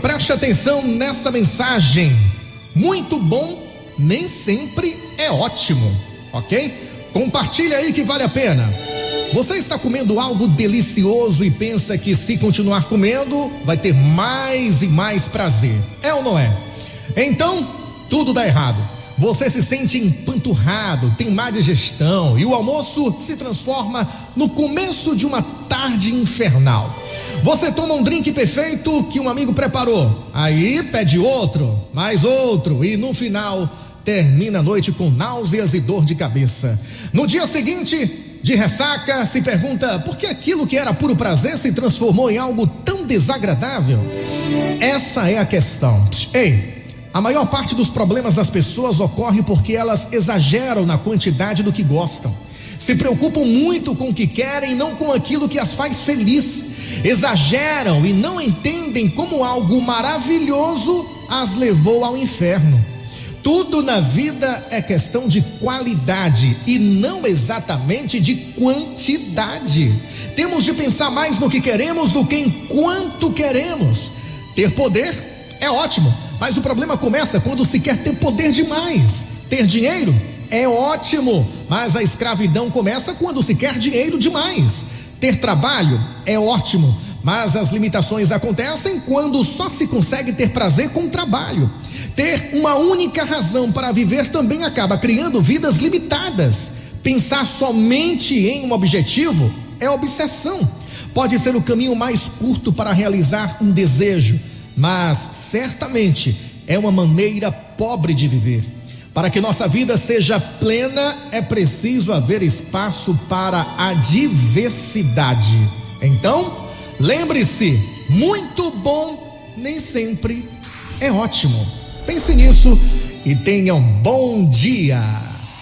Preste atenção nessa mensagem. Muito bom nem sempre é ótimo, ok? Compartilha aí que vale a pena. Você está comendo algo delicioso e pensa que se continuar comendo vai ter mais e mais prazer. É ou não é? Então, tudo dá errado. Você se sente empanturrado, tem má digestão e o almoço se transforma no começo de uma tarde infernal. Você toma um drink perfeito que um amigo preparou, aí pede outro, mais outro e no final termina a noite com náuseas e dor de cabeça. No dia seguinte, de ressaca, se pergunta por que aquilo que era puro prazer se transformou em algo tão desagradável? Essa é a questão. Ei, a maior parte dos problemas das pessoas ocorre porque elas exageram na quantidade do que gostam. Se preocupam muito com o que querem, não com aquilo que as faz feliz exageram e não entendem como algo maravilhoso as levou ao inferno. Tudo na vida é questão de qualidade e não exatamente de quantidade. Temos de pensar mais no que queremos do que em quanto queremos. Ter poder é ótimo, mas o problema começa quando se quer ter poder demais. Ter dinheiro é ótimo, mas a escravidão começa quando se quer dinheiro demais. Ter trabalho é ótimo, mas as limitações acontecem quando só se consegue ter prazer com o trabalho. Ter uma única razão para viver também acaba criando vidas limitadas. Pensar somente em um objetivo é obsessão. Pode ser o caminho mais curto para realizar um desejo, mas certamente é uma maneira pobre de viver. Para que nossa vida seja plena, é preciso haver espaço para a diversidade. Então, lembre-se: muito bom nem sempre é ótimo. Pense nisso e tenha um bom dia.